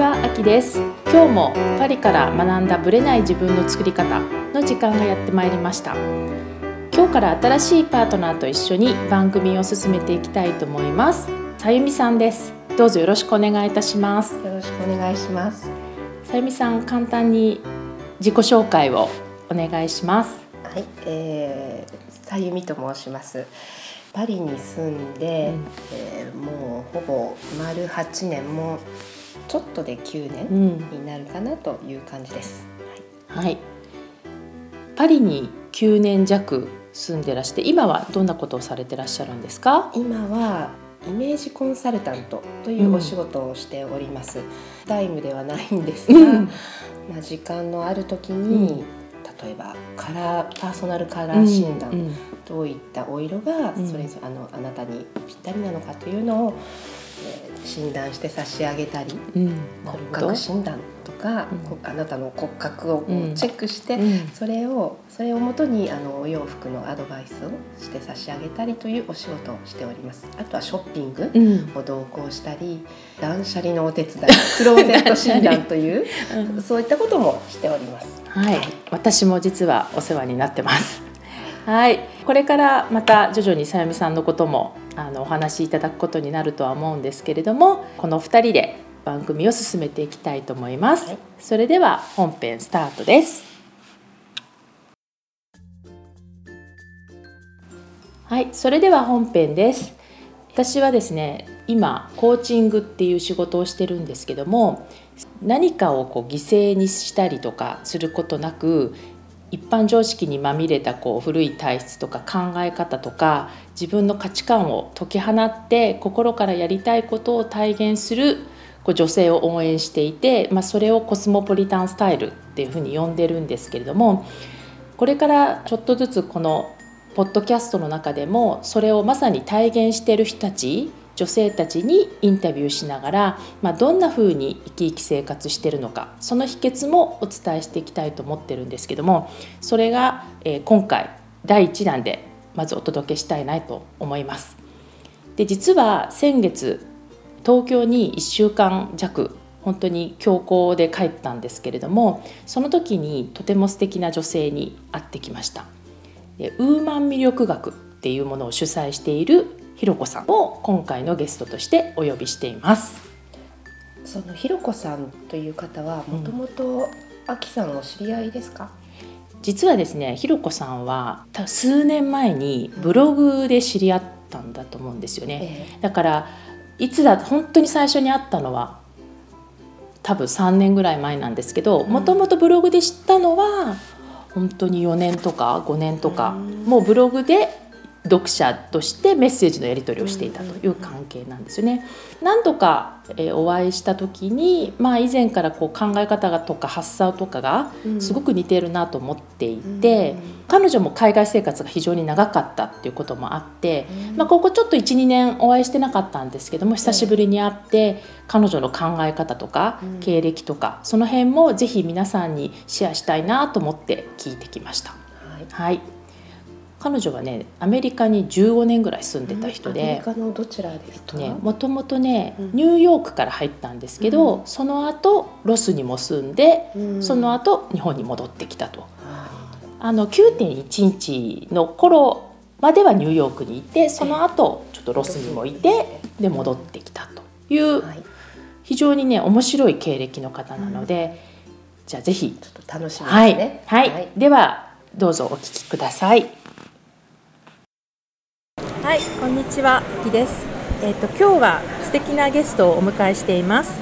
はあきです。今日もパリから学んだブレない自分の作り方の時間がやってまいりました。今日から新しいパートナーと一緒に番組を進めていきたいと思います。さゆみさんです。どうぞよろしくお願いいたします。よろしくお願いします。さゆみさん、簡単に自己紹介をお願いします。はい、えー、さゆみと申します。パリに住んで、うんえーもうほぼ丸8年もちょっとで9う年ん、になるかなという感じです。はい。パリに9年弱住んでらして、今はどんなことをされてらっしゃるんですか？今はイメージコンサルタントというお仕事をしております。タイムではないんですが、うんまあ時間のある時に、例えばカラーパーソナルカラー診断、うんどういったお色がうんそれぞれあのあなたにぴったりなのかというのを、えー診断して差し上げたりうん、骨格。診断とか、うんこあなたの骨格をチェックして、うんそれをそれをもとにあのお洋服のアドバイスをして差し上げたりというお仕事をしております。あとはショッピングうんを同行したり断捨離のお手伝いクローゼット診断という そういったこともしております。はい、私も実はお世話になってます。はい、これからまた徐々にさゆみさんのこともあのお話しいただくことになるとは思うんですけれども、この二人で番組を進めていきたいと思います。はいそれでは本編スタートです。はい、それでは本編です。私はですね、今コーチングっていう仕事をしてるんですけども、何かをこう犠牲にしたりとかすることなく一般常識にまみれたこう古い体質とか考え方とか自分の価値観を解き放って心からやりたいことを体現するこう女性を応援していて、まあ、それをコスモポリタンスタイルっていうふうに呼んでるんですけれどもこれからちょっとずつこのポッドキャストの中でもそれをまさに体現してる人たち女性たちにインタビューしながら、まあ、どんな風に生き生き生活してるのかその秘訣もお伝えしていきたいと思ってるんですけどもそれが、えー今回第1弾でまずお届けしたいなと思います。で実は先月東京に1週間弱本当に強行で帰ったんですけれどもその時にとても素敵な女性に会ってきました。でウーマン魅力学っていうものを主催しているひろこさんを今回のゲストとしてお呼びしています。そのひろこさんという方はもともとあきさんお知り合いですか？実はですねひろこさんは数年前にブログで知り合ったんだと思うんですよね。えだからいつだ本当に最初に会ったのは多分3年ぐらい前なんですけどうんもともとブログで知ったのは本当に4年とか5年とかうんもうブログで読者としてメッセージのやり取りをしていたという関係なんですよね。何度か、えーお会いした時に、まあ、以前からこう考え方がとか発想とかがえすごく似てるなと思っていて、彼女も海外生活が非常に長かったっていうこともあって、まあ、ここちょっと12年お会いしてなかったんですけども久しぶりに会って彼女の考え方とかうん。経歴とかその辺もぜひ皆さんにシェアしたいなと思って聞いてきました。はい。はい彼女はねアメリカに15年ぐらい住んでた人アメリで、カのどちらですか？ね、もともとねうん。ニューヨークから入ったんですけど、うん。その後ロスにも住んで、うん。その後日本に戻ってきたと。はあの9.1日の頃まではニューヨークにいてその後ちょっとロスにもいてで戻ってきたと。いういはい。非常にね面白い経歴の方なので、じゃあぜひ、ちょっと楽しみですはい、ね。はい。ではどうぞお聞きください。はい、こんにちは、きです。えっ、と今日は素敵なゲストをお迎えしています。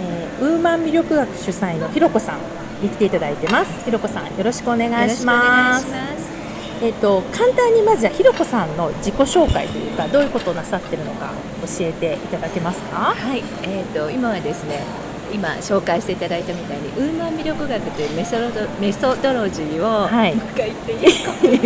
えーウーマン魅力学主催のひろこさんに来ていただいてます。ひろこさんよろしくお願いします。えっ、と簡単にまずはひろこさんの自己紹介というかどういうことをなさってるのか教えていただけますか？はい、えー、と今はですね今紹介していただいたみたいにウーマン魅力学というメソロドメソドロジーを、はいもう一回言って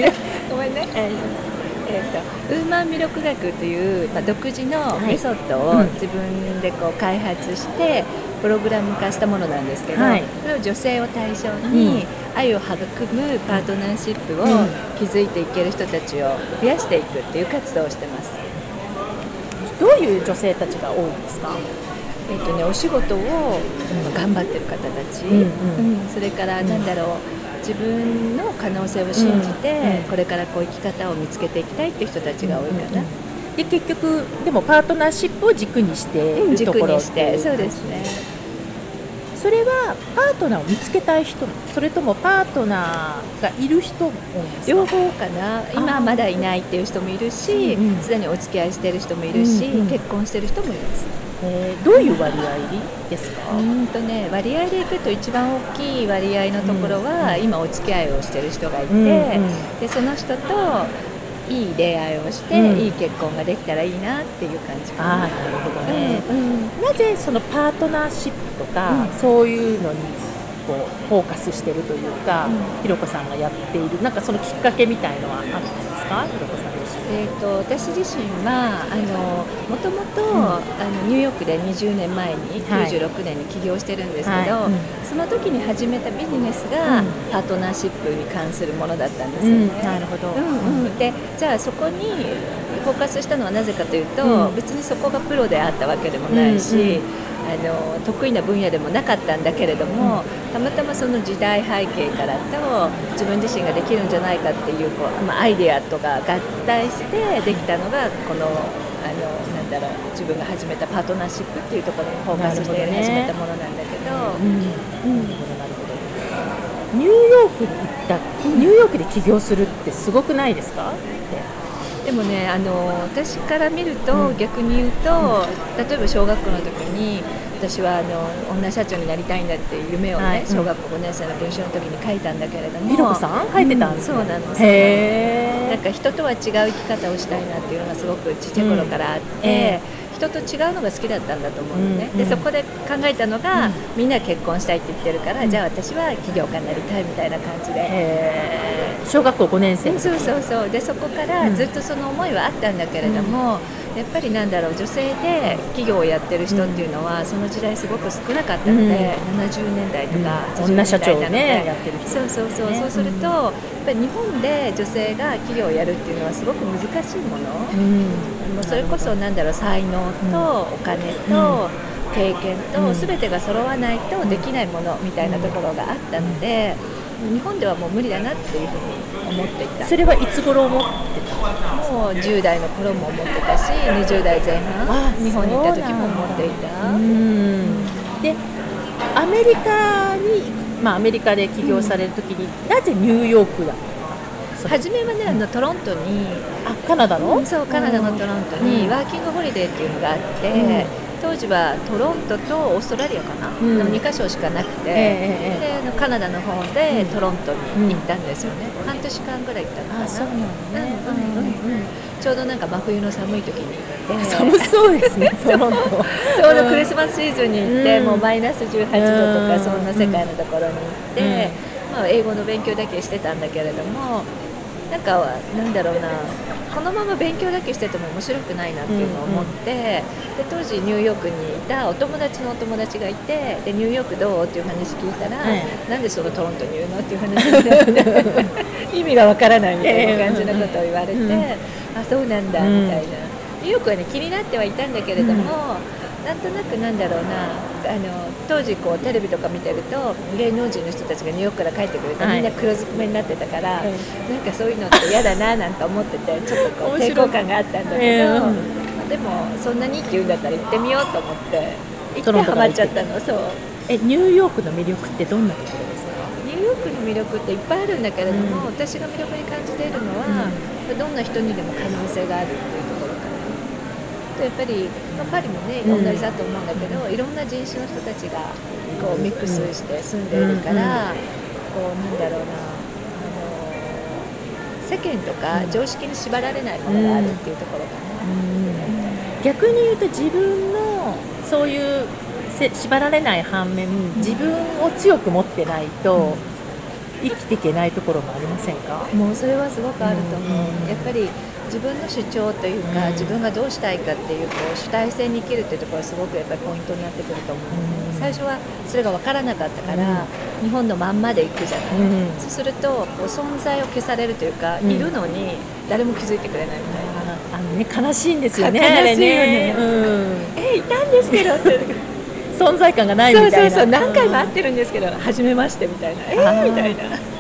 いい ごめんね、えーえー、とウーマン魅力学という、まあ、独自のい。メソッドをうん。自分でこう開発してプログラム化したものなんですけど、はい。それを女性を対象うん。に愛を育むパートナーシップをうん。築いていける人たちを増やしていくっていう活動をしてます。どういう女性たちが多いんですか？えっとね、お仕事を頑張ってる方たち、うんうん。うん。それからなんだろう自分の可能性を信じて、これからこう生き方を見つけていきたいっていう人たちが多いかな、で結局でもパートナーシップを軸にしていると軸ころにして。そうですねそれはパートナーを見つけたい人それともパートナーがいる人も両方かな。今はまだいないっていう人もいるしうんうん。すで、にお付き合いしてる人もいるし、うんうん。結婚してる人もいます。えーどういう割合ですか、うーんとね割合でいくと一番大きい割合のところは、今お付き合いをしてる人がいて、うんうん。でその人といい出会いをして、うん。いい結婚ができたらいいなっていう感じかな。ああなるほどね、うんうん。なぜそのパートナーシップとか、うん。そういうのにこうフォーカスしてるというか、うん。ひろこさんがやっているなんかそのきっかけみたいのはあったんですか？ひろこさんえー、と私自身はあのもともと、あのニューヨークで20年前にはい。96年に起業してるんですけど、はい。うん。その時に始めたビジネスが、うん。パートナーシップに関するものだったんですよね。なるほど、うん。うん、でじゃあそこにフォーカスしたのはなぜかというと、うん。別にそこがプロであったわけでもないし、うんうんあの得意な分野でもなかったんだけれども、たまたまその時代背景からと自分自身ができるんじゃないかっていうこう、まあ、アイデアとか合体してできたのがこのあのなんだろう自分が始めたパートナーシップっていうところにフォーカスしてやり始めたものなんだけど。ニューヨークに行ったニューヨークで起業するってすごくないですか？でもねあの私から見ると、うん。逆に言うと、例えば小学校の時に私はあの女社長になりたいんだっていう夢をね、はい。うん小学校5年生の文章の時に書いたんだけれどもひろこさん？書いてたんですうそうなの。へなんか人とは違う生き方をしたいなっていうのがすごくちっちゃい頃からあって、うんえ人と違うのが好きだったんだと思うのね、うんうん。でそこで考えたのが、うん。みんな結婚したいって言ってるから、うん。じゃあ私は起業家になりたいみたいな感じで。小学校5年生。そうそうそう。でそこからずっとその思いはあったんだけれども、やっぱりなんだろう女性で企業をやってる人っていうのは、その時代すごく少なかったので、70年代とかうん80女社長ねやってる人そうそうそう、ね。そうすると、やっぱり日本で女性が企業をやるっていうのはすごく難しいもの、うんもうそれこそなんだろう才能とお金と経験うん。と全てが揃わないとできないものみたいなところがあったので日本ではもう無理だなっていうふうに思っていた。それはいつ頃思ってもう10代の頃も思ってたし20代前あ半日本に行った時も思っていた。たうんでアメリカにまあアメリカで起業されるときに、なぜニューヨークだっ初めはねあのトロントにあカナダの？そうカナダのトロントにうん。ワーキングホリデーっていうのがあって、うん。当時はトロントとオーストラリアかな、うん。でも2カ所しかなくて、ええええであのカナダの方でトロントに行ったんですよね、うん半年間ぐらい行ったのかな。あそうなんだね。うんうんうん。うんちょうどなんか真冬の寒い時に行って。寒そうですね トロント。ちょうどクリスマスシーズンに行って、うん。もうマイナス18度とうんかそんな世界のところに行って、まあ、英語の勉強だけしてたんだけれどもなんかなんだろうな。このまま勉強だけしてても面白くないなっていうのを思って、で当時ニューヨークにいたお友達のお友達がいてでニューヨークどう？っていう話聞いたら、はい。なんでそのトロントにいるの？っていう話になって意味がわからないみたいな感じのことを言われて、うんあそうなんだみたいな。ニューヨークはね気になってはいたんだけれども、なんとなくなんだろうなあの当時こうテレビとか見てると芸能人の人たちがニューヨークから帰ってくると、はい。みんな黒ずくめになってたから、はい。なんかそういうのって嫌だななんて思っててちょっとこう抵抗感があったんだけど、ええ。うんまあでもそんなにいいって言うんだったら行ってみようと思って行ってハマっちゃったの。そう。えニューヨークの魅力ってどんなところですか？ニューヨークの魅力っていっぱいあるんだけれども、うん。私が魅力に感じているのは、どんな人にでも可能性があるっていうところ。とやっぱり、まあ、パリもね同じだと思うんだけど、いろんな人種の人たちがこうミックスして住んでいるから、こうなんだろうなあの世間とか常識に縛られないものがあるっていうところかな。逆に言うと自分のそういうせ縛られない反面自分を強く持ってないと生きていけないところもありませんか？もうそれはすごくあると思う、うん。やっぱり自分の主張というか、うん。自分がどうしたいかっていうこう主体性に生きるっていうところはすごくやっぱりポイントになってくると思う、うん。最初はそれが分からなかったから、日本のまんまで行くじゃない、うん。そうするとこう存在を消されるというか、うん。いるのに誰も気づいてくれないみたいな、あのね悲しいんですよね。悲しいよね。うん。えいたんですけどって。存在感がないみたいな。そうそうそう。何回も会ってるんですけど初めましてみたいな。えあーー、みたいな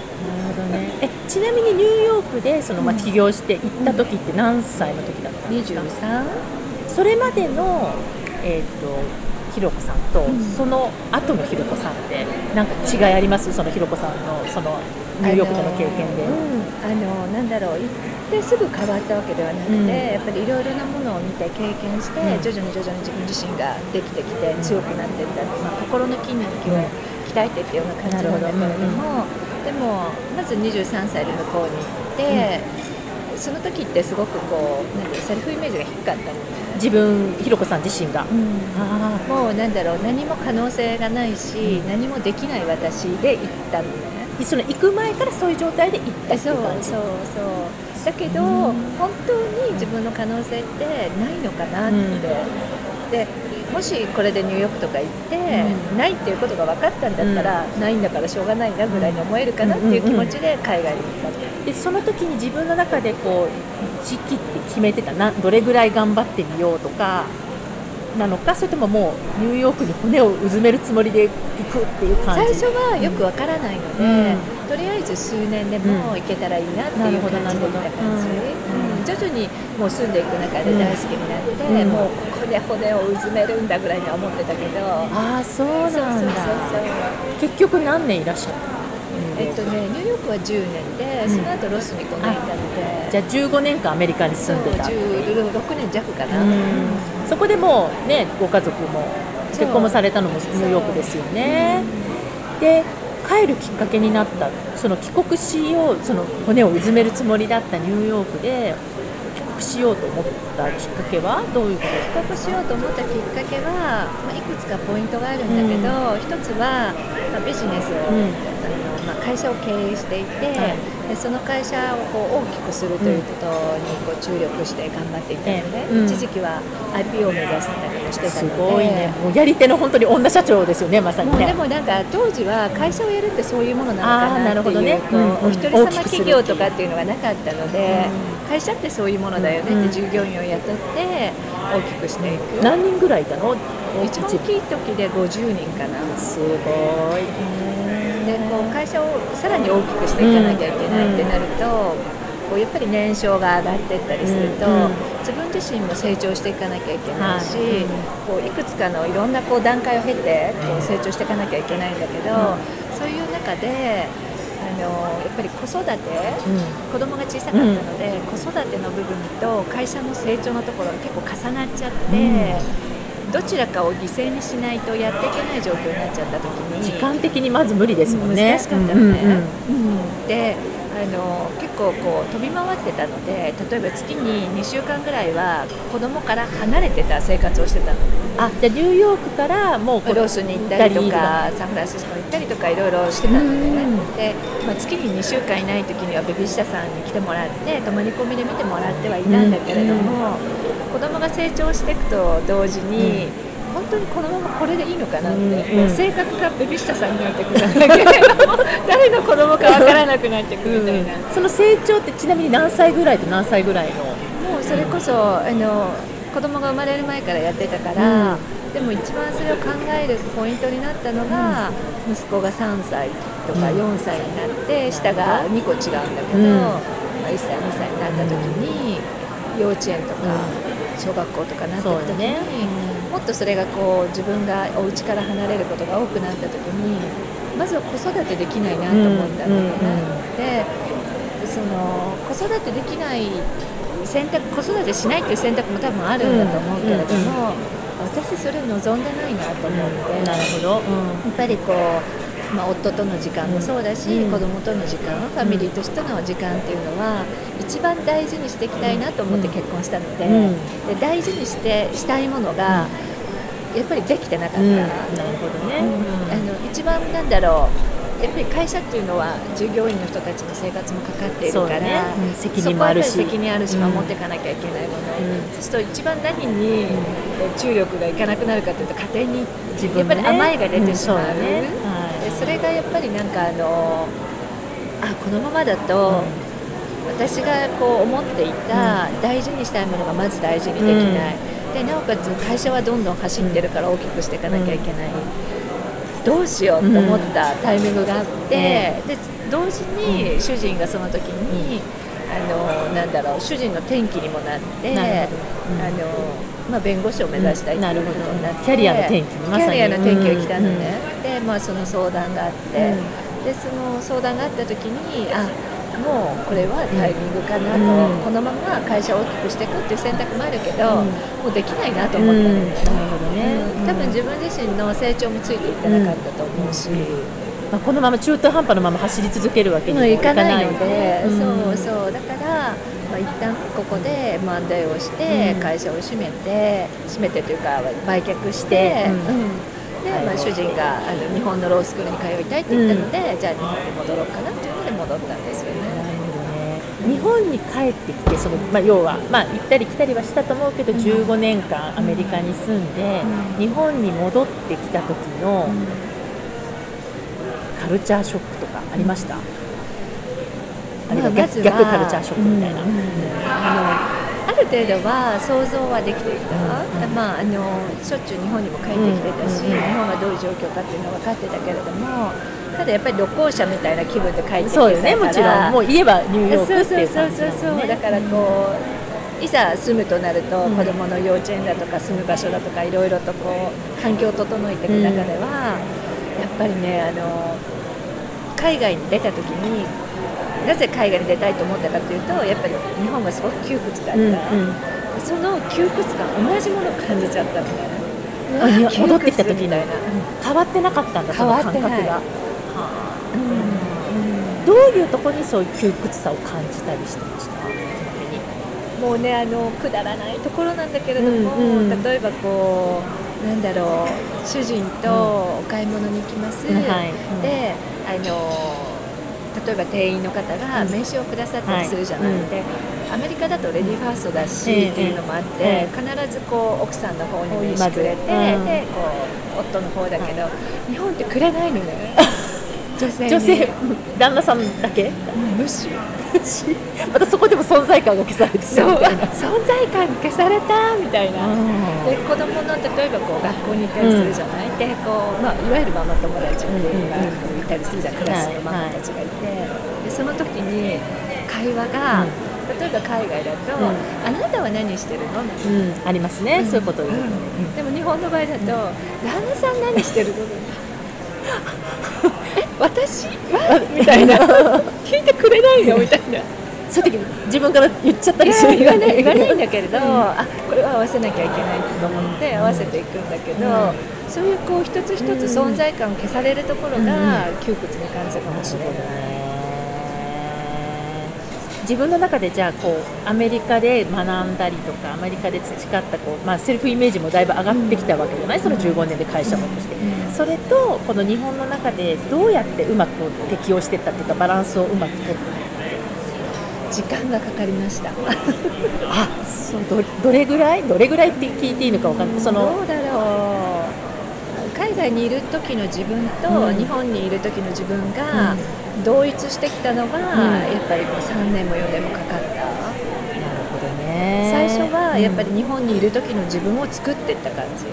えちなみにニューヨークでその、まあ、起業して行った時って何歳の時だったんですか、23それまでのえっ、とひろこさんと、その後のひろこさんってなんか違いあります？そのひろこさんのそのニューヨークでの経験で、あのうん。なんだろう。行ってすぐ変わったわけではなくて、うん。やっぱりいろいろなものを見て経験して、うん。徐々に徐々に自分自身ができてきて強くなっていった、まあ、心の筋肉を鍛えてっていうような感じなんだけれども、でもまず23歳で向こうに行って、その時ってすごくこうなんセルフイメージが低かったのね。自分ひろこさん自身が、あもうなんだろう何も可能性がないし、何もできない私で行ったのね。あその行く前からそういう状態で行ったそいうそうそうだけど、本当に自分の可能性ってないのかなって、でもしこれでニューヨークとか行って、うん。ないっていうことが分かったんだったら、ないんだからしょうがないなぐらいに思えるかなっていう気持ちで海外に行った。の、でその時に自分の中でこう時期って決めてたなどれぐらい頑張ってみようとかなのかそれとももうニューヨークに骨をうずめるつもりで行くっていう感最じ初はよく分からないので、うん。とりあえず数年でも行けたらいいなっていう感じで行った感じ、徐々にもう住んでいく中で大好きになって、うん。もうここで骨をうずめるんだぐらいには思ってたけど、ああそうなんだ。結局何年いらっしゃった？えっとね、ニューヨークは10年で、うん。その後ロスに5年いたので、じゃあ15年間アメリカに住んでた。そう16年弱かな、うん。そこでもうねご家族も結婚もされたのもニューヨークですよね。で帰るきっかけになったその帰国しようその骨をうずめるつもりだったニューヨークで帰国しようと思ったきっかけはどういうこと？帰国しようと思ったきっかけは、まあ、いくつかポイントがあるんだけど、一つは、まあ、ビジネスを、まあ、会社を経営していて、はい。でその会社をこう大きくするということにこう注力して頑張っていたので、ええうん。一時期は IPO を目指してたりもしてたすのでごいね。もうやり手の本当に女社長ですよねまさにね。でもなんか当時は会社をやるってそういうものなのかななっていうるほどね。こううんお一人様企業とかっていうのがなかったのでう。会社ってそういうものだよねうんって従業員を雇って大きくしていく。何人ぐらいいたの？一番大きい時で50人かな。すごいでこう会社をさらに大きくしていかなきゃいけないってなると、こうやっぱり年商が上がっていったりすると、うんうん自分自身も成長していかなきゃいけないし、はい。こういくつかのいろんなこう段階を経てこう成長していかなきゃいけないんだけど、そういう中であのやっぱり子育て、子供が小さかったので、子育ての部分と会社の成長のところが結構重なっちゃって。どちらかを犠牲にしないとやっていけない状況になっちゃった時に時間的にまず無理ですもんね。難しかったのね、うんうんうん。であの結構こう飛び回ってたので例えば月に2週間ぐらいは子供から離れてた生活をしてたの。あじゃあニューヨークからもうロースに行ったりとかサンフランシスコに行ったりとかいろいろしてたのでねうんで、まあ、月に2週間いない時にはベビーシッターさんに来てもらって泊まり込みで見てもらってはいたんだけれども、子供が成長していくと同時に、本当にこのままこれでいいのかなって、うんうん。性格がベビーシッターさんになってくる。んだけれども誰の子供かわからなくなってくるみたいな。その成長ってちなみに何歳ぐらいと何歳ぐらいの？もうそれこそあの子供が生まれる前からやってたから、でも一番それを考えるポイントになったのが、息子が3歳とか4歳になって下が2個違うんだけど、うん。まあ、1歳2歳になった時に幼稚園とか小学校とかなっていく時に、もっとそれがこう自分がお家から離れることが多くなった時にまずは子育てできないなと思ったんだよね。うんうんうんでその子育てできない選択子育てしないっていう選択も多分あるんだと思うけれども、私それ望んでないなと思って、なるほど、やっぱりこう、まあ、夫との時間もそうだし、うん。子供との時間ファミリーとしての時間っていうのは一番大事にしていきたいなと思って結婚したので,、うん。で大事にしてしたいものがやっぱりできてなかった。うん。なるほどね、あの一番なんだろうやっぱり会社っていうのは従業員の人たちの生活もかかっているから、ね。うん。責任もあるし。責任あるしうん。守っていかなきゃいけないもの、うん。そうすると一番何に注力がいかなくなるかというと家庭に自分のね。やっぱり甘えが出てしまう,、ね。はいでそれがやっぱりなんかあのあこのままだと、私がこう思っていた大事にしたいものがまず大事にできない、でなおかつ会社はどんどん走ってるから大きくしていかなきゃいけない、どうしようと思ったタイミングがあって、で同時に主人がその時に、あのなんだろう主人の転機にもなってあのまあ、弁護士を目指したいっていうことになって、キャリアの転機キャリアの転機が来たのね、で、まあ、その相談があって、うん。でその相談があった時にあもうこれはタイミングかなと、うん。このまま会社を大きくしていくっていう選択もあるけど、うん。もうできないなと思ったの。ね、うん。なるほどね。うん。多分自分自身の成長もついていってなかったと思うし、まあ、このまま中途半端のまま走り続けるわけにもういかないいので、うん。そうそう。だから、まあ、一旦ここで漫才をしてうん。会社を閉めて閉めてというか売却して、うん。うんでまあ、主人があの日本のロースクールに通いたいって言ったので、じゃあ日本に戻ろうかなっていうので戻ったんですよね。日本に帰ってきてその、まあ、要は、まあ、行ったり来たりはしたと思うけど、15年間アメリカに住んで、うん。日本に戻ってきた時のカルチャーショックとかありました、あるいは逆カルチャーショックみたいな、あのある程度は想像はできていた、まあ、あのしょっちゅう日本にも帰ってきてたし、うん。日本がどういう状況かっていうのは分かってたけれどもただやっぱり旅行者みたいな気分で帰ってきてたから。そうよねもちろん。もう言えばニューヨークそうっていうそう感じだもんねそうそう。だからこういざ住むとなると、うん。子どもの幼稚園だとか住む場所だとかいろいろとこう環境を整えていく中では、やっぱりねあの海外に出た時になぜ海外に出たいと思ったかというとやっぱり日本がすごく窮屈だった、うんうん。その窮屈感同じものを感じちゃったみたいな戻ってきた時に。窮屈みたいな、変わってなかったんだその感覚が。はうん。あどういうところにそういう窮屈さを感じたりしてました？もうねあのくだらないところなんだけれども、うんうん。例えばこうなんだろう主人とお買い物に行きます、うん。はい。うん。であの例えば店員の方が名刺をくださったりするじゃない、はい。うん。でアメリカだとレディーファーストだし、ええっていうのもあって、え必ずこう奥さんの方に名刺くれて、で。こう夫の方だけど、日本ってくれないのね 女性に。女性旦那さんだけ？無視。またそこでも存在感が消されてそう。存在感消されたみたいな。うん。で子供の例えばこう学校に行ったりするじゃない、でこう、まあ、いわゆるママ友達っていうのがうんいたりするじゃん、クラスのママたちがいて、でその時に会話が、例えば海外だと、うん。あなたは何してるの?」みたいな。うん。ありますね、そういうこと。を言うでも日本の場合だと「旦那さん何してるの? 」え私は?」みたいな「聞いてくれないの?」みたいな。そういう時自分から言っちゃったりする言わない言わないんだけれど、あこれは合わせなきゃいけないと思って合わせていくんだけど、そういうこう一つ一つ存在感を消されるところが窮屈に感じたかもしれない。自分の中でじゃあこうアメリカで学んだりとかアメリカで培ったこう、まあ、セルフイメージもだいぶ上がってきたわけじゃない、その15年で会社もとして、それとこの日本の中でどうやってうまく適応していったっていうかバランスをうまく取って。時間がかかりました。あそうどどれぐらいどれぐらいって聞いていいのかわかんない。そのどうだろう。海外にいる時の自分とうん。日本にいる時の自分が同一してきたのが、ん。やっぱりこう3年も4年もかかった。なるほどね。最初はやっぱりうん。日本にいる時の自分を作っていった感じ。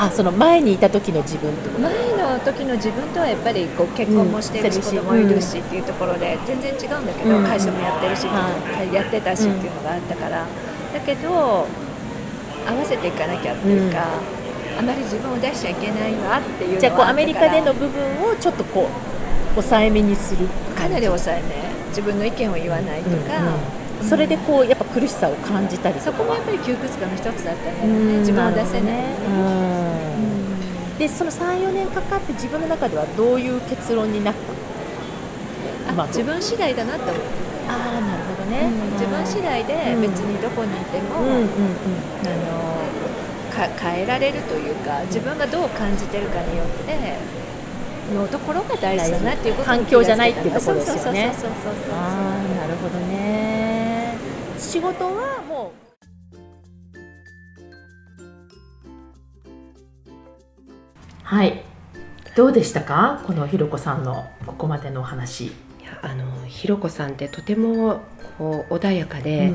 あその前にいた時の自分と？前の時の自分とはやっぱりこう結婚もしてるし、うん子供もいるしっていうところで全然違うんだけど、うん。会社もやってるし、はやってたしっていうのがあったから、だけど合わせていかなきゃっていうか、あまり自分を出しちゃいけないわっていうじゃあこうアメリカでの部分をちょっとこう抑えめにするかなり抑えめ。自分の意見を言わないとか、それでこうやっぱ苦しさを感じたりそこもやっぱり窮屈感の一つだったんだよね、自分を出せない、でその34年かかって自分の中ではどういう結論になった？まああ自分次第だなって思う、ああなるほどね、自分次第で別にどこにいても、あのか変えられるというか自分がどう感じてるかによってのところが大事だなっていうことに環境じゃないっていうところですよね。そうそうそうそうそうああなるほどね仕事はもう。はい。どうでしたか？このひろこさんのここまでのお話、いやあのひろこさんってとてもこう穏やかで、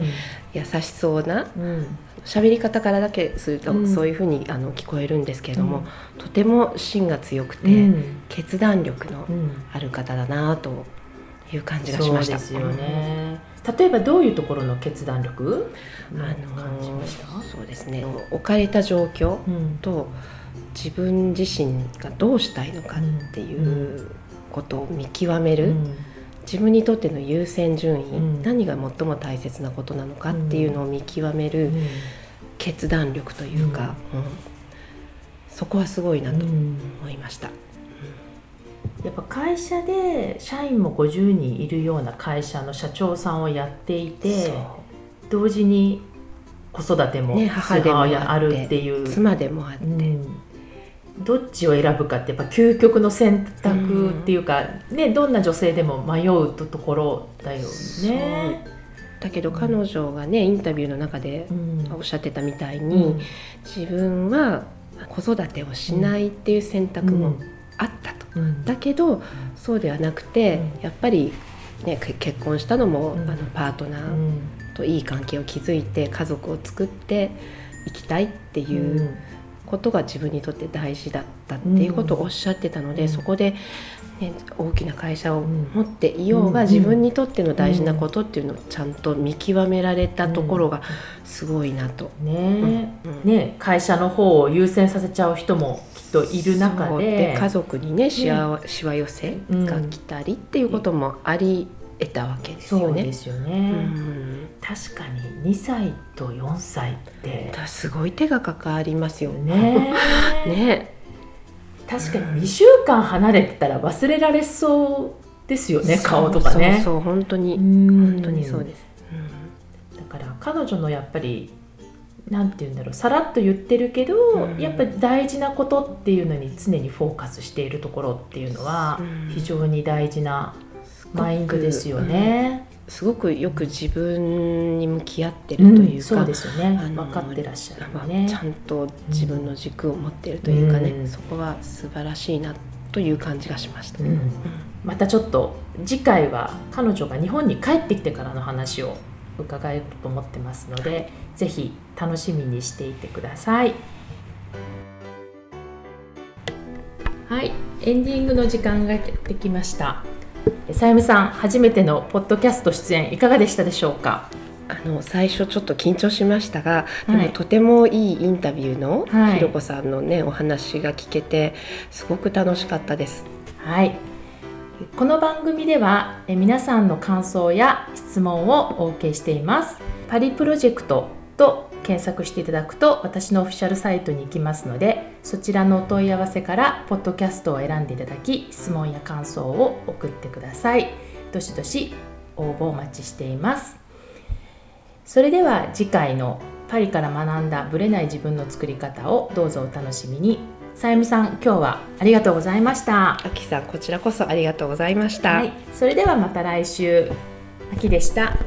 優しそうなうん。うん喋り方からだけすると、うん。そういうふうにあの聞こえるんですけれども、うん。とても芯が強くて、うん。決断力のうん。ある方だなという感じがしました。そうですよね。例えばどういうところの決断力？うん。あの感じました？そうですね。置かれた状況うん。と自分自身がどうしたいのかっていうことを見極める、自分にとっての優先順位、うん。何が最も大切なことなのかっていうのを見極めるうん。決断力というか、うん。そこはすごいなとうん。思いました。やっぱ会社で社員も50人いるような会社の社長さんをやっていて同時に子育てもね母でもあるっていう、妻でもあって、うん。どっちを選ぶかってやっぱ究極の選択っていうか、ね、どんな女性でも迷うところだよね。だけど彼女がねインタビューの中でうん。おっしゃってたみたいうん。に、自分は子育てをしないっていう選択もあったと。うん。だけどそうではなくて、うん。やっぱり、ね、け結婚したのも、うん。あのパートナーうん。といい関係を築いて家族を作っていきたいっていうことが自分にとって大事だったっていうことをおっしゃってたので、うん。そこで、ね、大きな会社をうん。持っていようが、うん。自分にとっての大事なことっていうのをちゃんと見極められたところがすごいなと。ね。会社の方を優先させちゃう人もきっといる中で。家族にねしわしわ寄せが来たりっていうこともあり得たわけですよね。そうですよね、うん。確かに2歳と4歳って。だすごい手がかかりますよ。ね。ね確かに2週間離れてたら忘れられそうですよねそう顔とかね。そう本当に。本本当にそうです。だから彼女のやっぱりなんて言うんだろうさらっと言ってるけど、うん。やっぱり大事なことっていうのに常にフォーカスしているところっていうのはうん。非常に大事なマインドですよね。すごくよく自分に向き合ってうんるというか、そうですよね。分かってらっしゃるまあねち。ゃんと自分の軸を持ってるというかね、うん。そこは素晴らしいなという感じがしました。うん。またちょっと次回は彼女が日本に帰ってきてからの話を伺えると思ってますのでぜひ楽しみにしていてください。はい。エンディングの時間がやってきましたさゆみさん初めてのポッドキャスト出演いかがでしたでしょうか？あの最初ちょっと緊張しましたが、はい。でもとてもいいインタビューのはい。ひろこさんのねお話が聞けてすごく楽しかったです。はい。この番組ではえ皆さんの感想や質問をお受けしています。パリプロジェクトと検索していただくと私のオフィシャルサイトに行きますのでそちらのお問い合わせからポッドキャストを選んでいただき質問や感想を送ってくださいどしどし応募お待ちしていますそれでは次回のパリから学んだブレない自分の作り方をどうぞお楽しみにさゆみさん今日はありがとうございましたあきさんこちらこそありがとうございました。はい、それではまた来週。秋でした。